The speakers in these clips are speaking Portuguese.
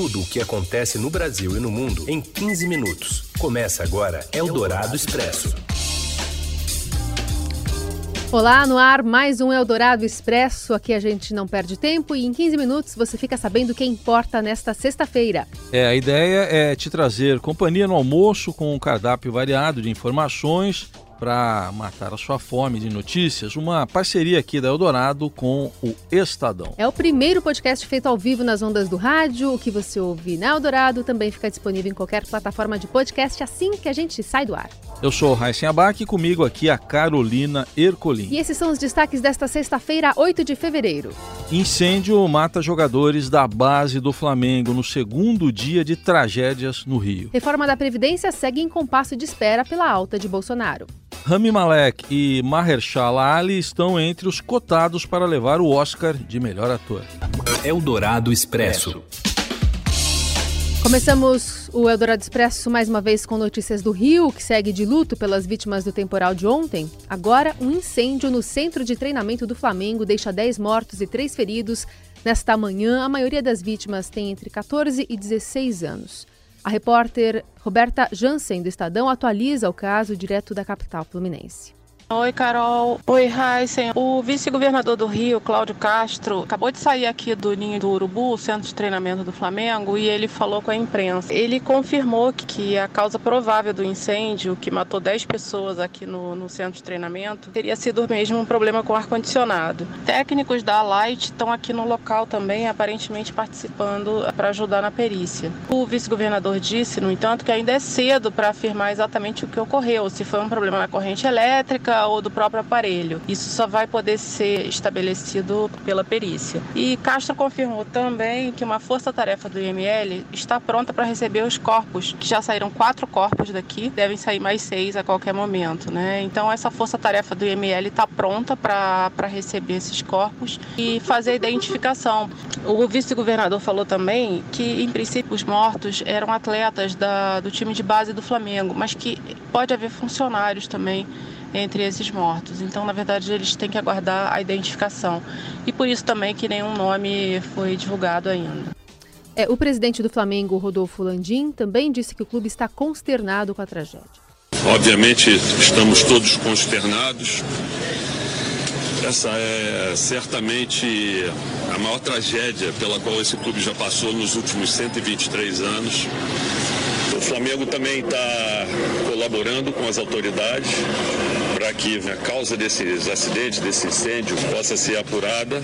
tudo o que acontece no Brasil e no mundo em 15 minutos. Começa agora Eldorado Expresso. Olá, no ar, mais um Eldorado Expresso. Aqui a gente não perde tempo e em 15 minutos você fica sabendo o que importa nesta sexta-feira. É, a ideia é te trazer companhia no almoço com um cardápio variado de informações para matar a sua fome de notícias, uma parceria aqui da Eldorado com o Estadão. É o primeiro podcast feito ao vivo nas ondas do rádio. O que você ouve na Eldorado também fica disponível em qualquer plataforma de podcast assim que a gente sai do ar. Eu sou o Raíssen Abac e comigo aqui a Carolina Ercolim. E esses são os destaques desta sexta-feira, 8 de fevereiro. Incêndio mata jogadores da base do Flamengo no segundo dia de tragédias no Rio. Reforma da Previdência segue em compasso de espera pela alta de Bolsonaro. Rami Malek e Mahershala Ali estão entre os cotados para levar o Oscar de melhor ator. Eldorado Expresso. Começamos o Eldorado Expresso mais uma vez com notícias do Rio, que segue de luto pelas vítimas do temporal de ontem. Agora, um incêndio no centro de treinamento do Flamengo deixa 10 mortos e 3 feridos. Nesta manhã, a maioria das vítimas tem entre 14 e 16 anos. A repórter Roberta Jansen, do Estadão, atualiza o caso direto da capital fluminense. Oi, Carol. Oi, Heisen. O vice-governador do Rio, Cláudio Castro, acabou de sair aqui do Ninho do Urubu, centro de treinamento do Flamengo, e ele falou com a imprensa. Ele confirmou que a causa provável do incêndio, que matou 10 pessoas aqui no, no centro de treinamento, teria sido mesmo um problema com ar-condicionado. Técnicos da Light estão aqui no local também, aparentemente participando para ajudar na perícia. O vice-governador disse, no entanto, que ainda é cedo para afirmar exatamente o que ocorreu, se foi um problema na corrente elétrica ou do próprio aparelho. Isso só vai poder ser estabelecido pela perícia. E Castro confirmou também que uma força-tarefa do IML está pronta para receber os corpos, que já saíram quatro corpos daqui, devem sair mais seis a qualquer momento, né? Então essa força-tarefa do IML está pronta para receber esses corpos e fazer a identificação. O vice-governador falou também que, em princípio, os mortos eram atletas da, do time de base do Flamengo, mas que pode haver funcionários também entre esses mortos. Então, na verdade, eles têm que aguardar a identificação. E por isso também que nenhum nome foi divulgado ainda. É, o presidente do Flamengo, Rodolfo Landim, também disse que o clube está consternado com a tragédia. Obviamente, estamos todos consternados. Essa é certamente a maior tragédia pela qual esse clube já passou nos últimos 123 anos. O Flamengo também está colaborando com as autoridades para que a causa desses acidentes, desse incêndio, possa ser apurada.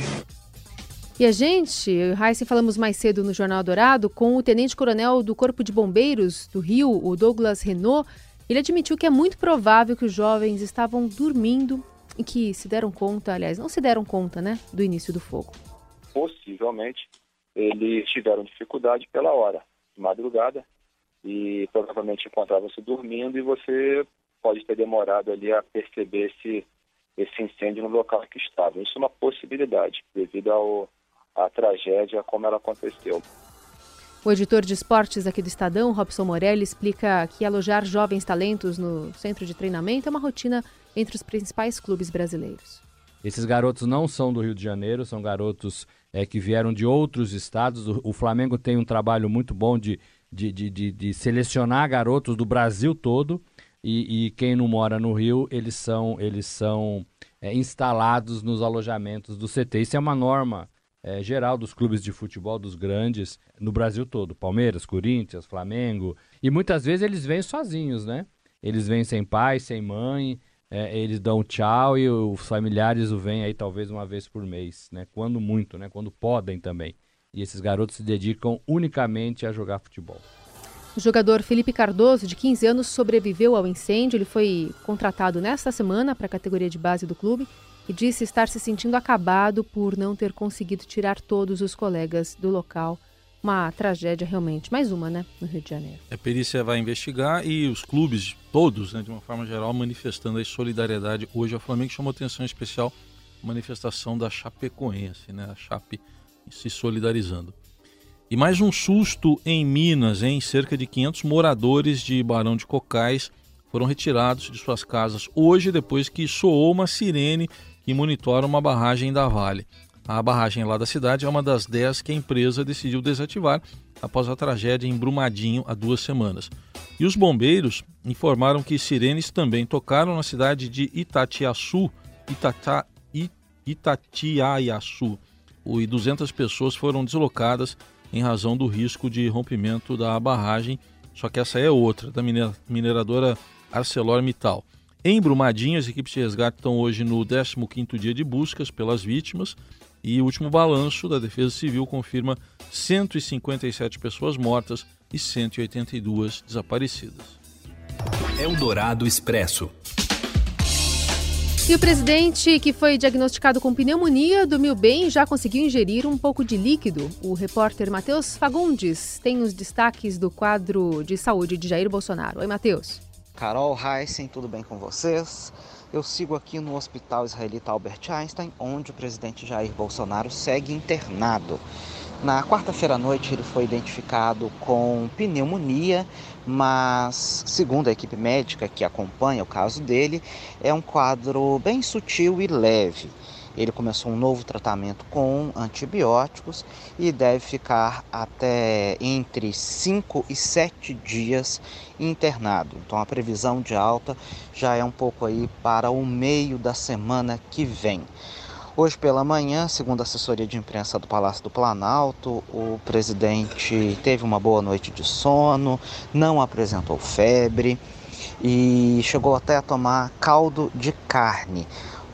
E a gente, Raíssa, falamos mais cedo no Jornal Dourado com o tenente-coronel do Corpo de Bombeiros do Rio, o Douglas Renault. Ele admitiu que é muito provável que os jovens estavam dormindo e que se deram conta, aliás, não se deram conta, né, do início do fogo. Possivelmente eles tiveram dificuldade pela hora, de madrugada, e provavelmente encontrava-se dormindo e você pode ter demorado ali a perceber esse, esse incêndio no local que estava. Isso é uma possibilidade, devido ao, à tragédia como ela aconteceu. O editor de esportes aqui do Estadão, Robson Morelli, explica que alojar jovens talentos no centro de treinamento é uma rotina entre os principais clubes brasileiros. Esses garotos não são do Rio de Janeiro, são garotos é, que vieram de outros estados. O, o Flamengo tem um trabalho muito bom de de, de, de, de selecionar garotos do Brasil todo e, e, quem não mora no Rio, eles são, eles são é, instalados nos alojamentos do CT. Isso é uma norma é, geral dos clubes de futebol, dos grandes, no Brasil todo. Palmeiras, Corinthians, Flamengo. E muitas vezes eles vêm sozinhos, né? Eles vêm sem pai, sem mãe, é, eles dão tchau e os familiares o vêm aí talvez uma vez por mês, né? Quando muito, né? Quando podem também. E esses garotos se dedicam unicamente a jogar futebol. O jogador Felipe Cardoso, de 15 anos, sobreviveu ao incêndio. Ele foi contratado nesta semana para a categoria de base do clube e disse estar se sentindo acabado por não ter conseguido tirar todos os colegas do local. Uma tragédia realmente, mais uma, né, no Rio de Janeiro. A perícia vai investigar e os clubes, todos, né, de uma forma geral, manifestando a solidariedade. Hoje a Flamengo chamou atenção especial manifestação da Chapecoense, né, a Chape se solidarizando. E mais um susto em Minas, em cerca de 500 moradores de Barão de Cocais foram retirados de suas casas hoje depois que soou uma sirene que monitora uma barragem da Vale. A barragem lá da cidade é uma das 10 que a empresa decidiu desativar após a tragédia em Brumadinho há duas semanas. E os bombeiros informaram que sirenes também tocaram na cidade de Itatiaçu, Itata, Itatiaiaçu, e 200 pessoas foram deslocadas em razão do risco de rompimento da barragem, só que essa é outra, da mineradora ArcelorMittal. Em Brumadinho, as equipes de resgate estão hoje no 15º dia de buscas pelas vítimas e o último balanço da Defesa Civil confirma 157 pessoas mortas e 182 desaparecidas. Eldorado Expresso. E o presidente, que foi diagnosticado com pneumonia, dormiu bem e já conseguiu ingerir um pouco de líquido. O repórter Matheus Fagundes tem os destaques do quadro de saúde de Jair Bolsonaro. Oi, Matheus. Carol Heissen, tudo bem com vocês? Eu sigo aqui no Hospital Israelita Albert Einstein, onde o presidente Jair Bolsonaro segue internado. Na quarta-feira à noite ele foi identificado com pneumonia, mas segundo a equipe médica que acompanha o caso dele, é um quadro bem sutil e leve. Ele começou um novo tratamento com antibióticos e deve ficar até entre 5 e 7 dias internado. Então a previsão de alta já é um pouco aí para o meio da semana que vem. Hoje pela manhã, segundo a assessoria de imprensa do Palácio do Planalto, o presidente teve uma boa noite de sono, não apresentou febre e chegou até a tomar caldo de carne.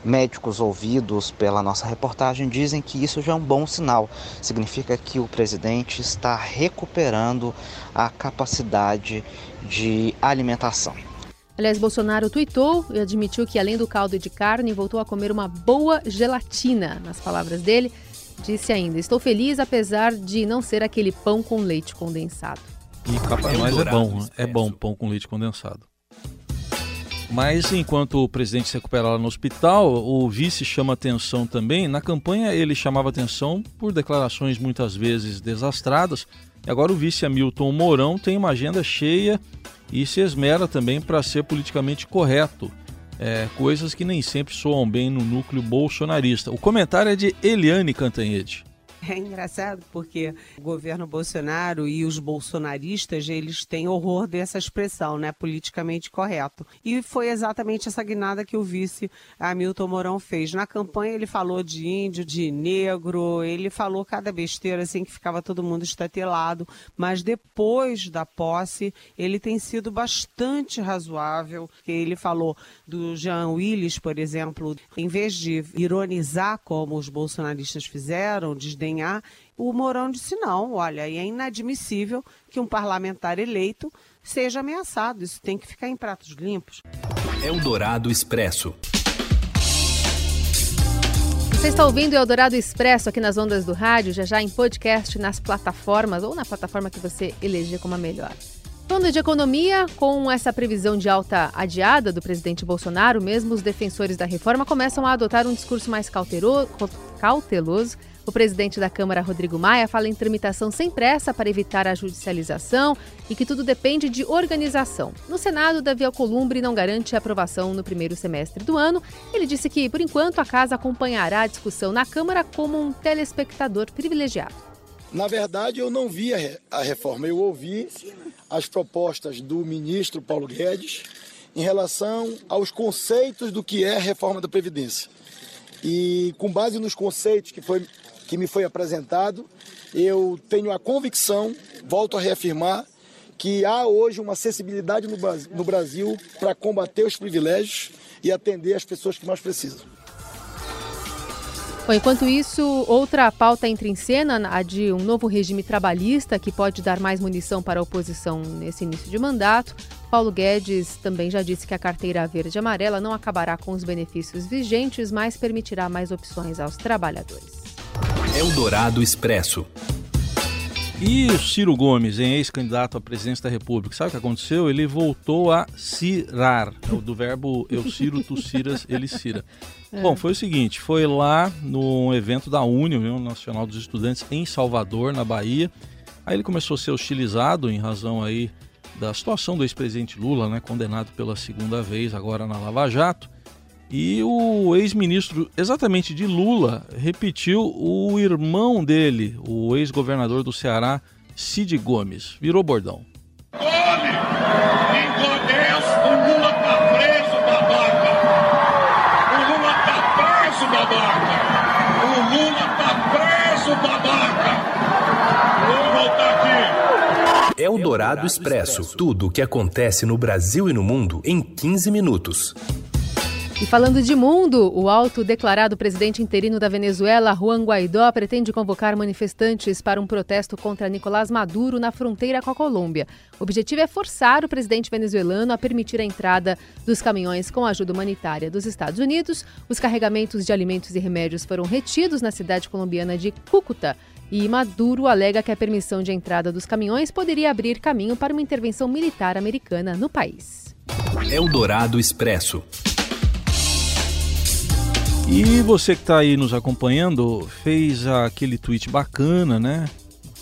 Médicos ouvidos pela nossa reportagem dizem que isso já é um bom sinal. Significa que o presidente está recuperando a capacidade de alimentação. Aliás, Bolsonaro tuitou e admitiu que, além do caldo de carne, voltou a comer uma boa gelatina. Nas palavras dele, disse ainda: Estou feliz apesar de não ser aquele pão com leite condensado. E para nós é bom, né? é bom pão com leite condensado. Mas enquanto o presidente se recupera lá no hospital, o vice chama atenção também. Na campanha ele chamava atenção por declarações muitas vezes desastradas. Agora o vice Hamilton Mourão tem uma agenda cheia e se esmera também para ser politicamente correto. É, coisas que nem sempre soam bem no núcleo bolsonarista. O comentário é de Eliane Cantanhede. É engraçado porque o governo Bolsonaro e os bolsonaristas, eles têm horror dessa expressão, né, politicamente correto. E foi exatamente essa guinada que o vice Hamilton Mourão fez. Na campanha ele falou de índio, de negro, ele falou cada besteira assim que ficava todo mundo estatelado, mas depois da posse, ele tem sido bastante razoável. Ele falou do Jean Willis, por exemplo, em vez de ironizar como os bolsonaristas fizeram, desdenhar o Mourão disse: não, olha, é inadmissível que um parlamentar eleito seja ameaçado. Isso tem que ficar em pratos limpos. Eldorado Expresso. Você está ouvindo o Eldorado Expresso aqui nas ondas do rádio, já já em podcast nas plataformas ou na plataforma que você eleger como a melhor. Falando de economia, com essa previsão de alta adiada do presidente Bolsonaro, mesmo os defensores da reforma começam a adotar um discurso mais cauteloso o presidente da Câmara, Rodrigo Maia, fala em tramitação sem pressa para evitar a judicialização e que tudo depende de organização. No Senado, Davi Alcolumbre não garante a aprovação no primeiro semestre do ano. Ele disse que, por enquanto, a casa acompanhará a discussão na Câmara como um telespectador privilegiado. Na verdade, eu não vi a reforma, eu ouvi as propostas do ministro Paulo Guedes em relação aos conceitos do que é a reforma da Previdência. E com base nos conceitos que foi que me foi apresentado, eu tenho a convicção, volto a reafirmar, que há hoje uma acessibilidade no Brasil para combater os privilégios e atender as pessoas que mais precisam. Bom, enquanto isso, outra pauta entra em cena, a de um novo regime trabalhista que pode dar mais munição para a oposição nesse início de mandato. Paulo Guedes também já disse que a carteira verde e amarela não acabará com os benefícios vigentes, mas permitirá mais opções aos trabalhadores. Eldorado Expresso. E o Ciro Gomes, em ex-candidato à presidência da República, sabe o que aconteceu? Ele voltou a cirar, é do verbo eu ciro, tu ciras, ele cira. É. Bom, foi o seguinte, foi lá no evento da União Nacional dos Estudantes em Salvador, na Bahia. Aí ele começou a ser hostilizado em razão aí da situação do ex-presidente Lula, né, condenado pela segunda vez agora na Lava Jato. E o ex-ministro, exatamente de Lula, repetiu o irmão dele, o ex-governador do Ceará, Cid Gomes. Virou bordão. Deus, o Lula tá preso, babaca! O Lula tá preso, babaca! O Lula tá preso, babaca! Vamos voltar aqui! Eldorado Expresso. Tudo o que acontece no Brasil e no mundo em 15 minutos. E falando de mundo, o autodeclarado presidente interino da Venezuela, Juan Guaidó, pretende convocar manifestantes para um protesto contra Nicolás Maduro na fronteira com a Colômbia. O objetivo é forçar o presidente venezuelano a permitir a entrada dos caminhões com ajuda humanitária dos Estados Unidos. Os carregamentos de alimentos e remédios foram retidos na cidade colombiana de Cúcuta. E Maduro alega que a permissão de entrada dos caminhões poderia abrir caminho para uma intervenção militar americana no país. Eldorado Expresso. E você que está aí nos acompanhando fez aquele tweet bacana, né?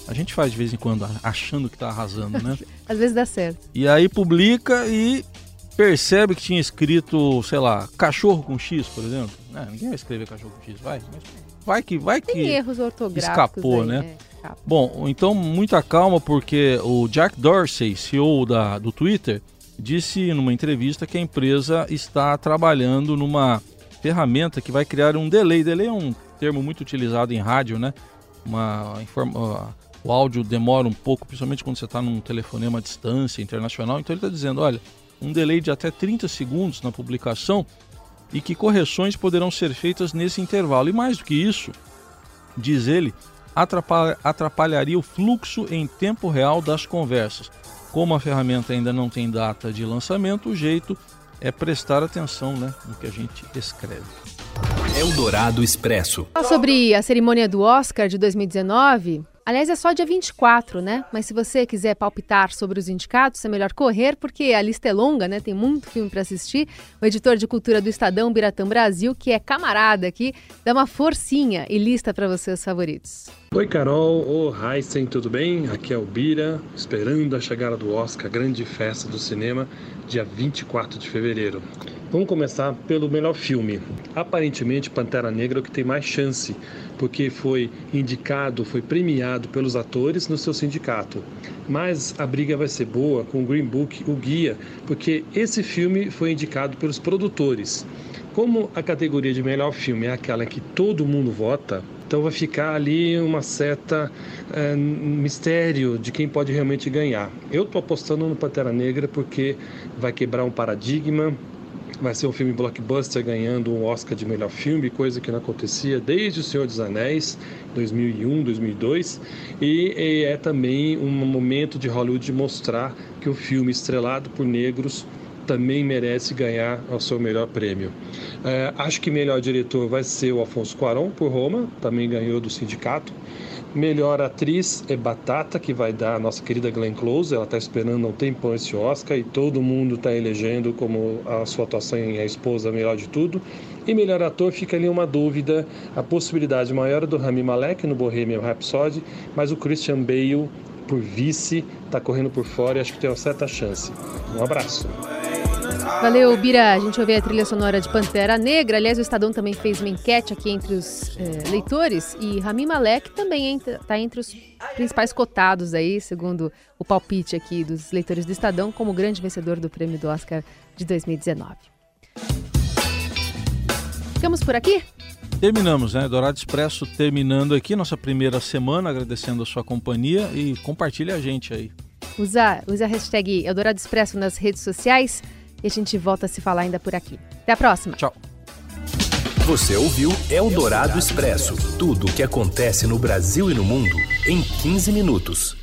A gente faz de vez em quando achando que está arrasando, né? Às vezes dá certo. E aí publica e percebe que tinha escrito, sei lá, cachorro com X, por exemplo. É, ninguém vai escrever cachorro com X, vai. Vai que vai que Tem erros ortográficos escapou, aí, né? é, Bom, então muita calma porque o Jack Dorsey, CEO da, do Twitter, disse numa entrevista que a empresa está trabalhando numa ferramenta que vai criar um delay. Delay é um termo muito utilizado em rádio, né? Uma informa, o áudio demora um pouco, principalmente quando você está num telefonema à distância internacional. Então ele está dizendo, olha, um delay de até 30 segundos na publicação e que correções poderão ser feitas nesse intervalo. E mais do que isso, diz ele, atrapalha, atrapalharia o fluxo em tempo real das conversas. Como a ferramenta ainda não tem data de lançamento, o jeito é prestar atenção né, no que a gente escreve. Eldorado Expresso. Sobre a cerimônia do Oscar de 2019, aliás, é só dia 24, né? Mas se você quiser palpitar sobre os indicados, é melhor correr, porque a lista é longa, né? Tem muito filme para assistir. O editor de cultura do Estadão, Biratã Brasil, que é camarada aqui, dá uma forcinha e lista para você os favoritos. Oi Carol, ô Heisen, tudo bem? Aqui é o Bira, esperando a chegada do Oscar, grande festa do cinema, dia 24 de fevereiro. Vamos começar pelo melhor filme. Aparentemente, Pantera Negra é o que tem mais chance, porque foi indicado, foi premiado pelos atores no seu sindicato. Mas a briga vai ser boa com o Green Book, o guia, porque esse filme foi indicado pelos produtores. Como a categoria de melhor filme é aquela que todo mundo vota, então vai ficar ali uma certa é, mistério de quem pode realmente ganhar. Eu estou apostando no Pantera Negra porque vai quebrar um paradigma, vai ser um filme blockbuster ganhando um Oscar de melhor filme, coisa que não acontecia desde O Senhor dos Anéis, 2001, 2002, e, é também um momento de Hollywood mostrar que o filme estrelado por negros também merece ganhar o seu melhor prêmio. É, acho que melhor diretor vai ser o Alfonso Cuarón por Roma, também ganhou do sindicato. Melhor atriz é Batata, que vai dar a nossa querida Glenn Close. Ela está esperando um tempão esse Oscar e todo mundo está elegendo como a sua atuação em A Esposa melhor de tudo. E melhor ator fica ali uma dúvida. A possibilidade maior do Rami Malek no Bohemian Rhapsody, mas o Christian Bale por vice está correndo por fora e acho que tem uma certa chance. Um abraço. Valeu, Bira. A gente ouviu a trilha sonora de Pantera Negra. Aliás, o Estadão também fez uma enquete aqui entre os é, leitores e Rami Malek também está entre os principais cotados aí, segundo o palpite aqui dos leitores do Estadão, como grande vencedor do prêmio do Oscar de 2019. Ficamos por aqui? Terminamos, né? Dourado Expresso terminando aqui nossa primeira semana, agradecendo a sua companhia e compartilhe a gente aí. Usa, usa a hashtag Eldorado Expresso nas redes sociais e a gente volta a se falar ainda por aqui. Até a próxima. Tchau. Você ouviu Eldorado Expresso tudo o que acontece no Brasil e no mundo em 15 minutos.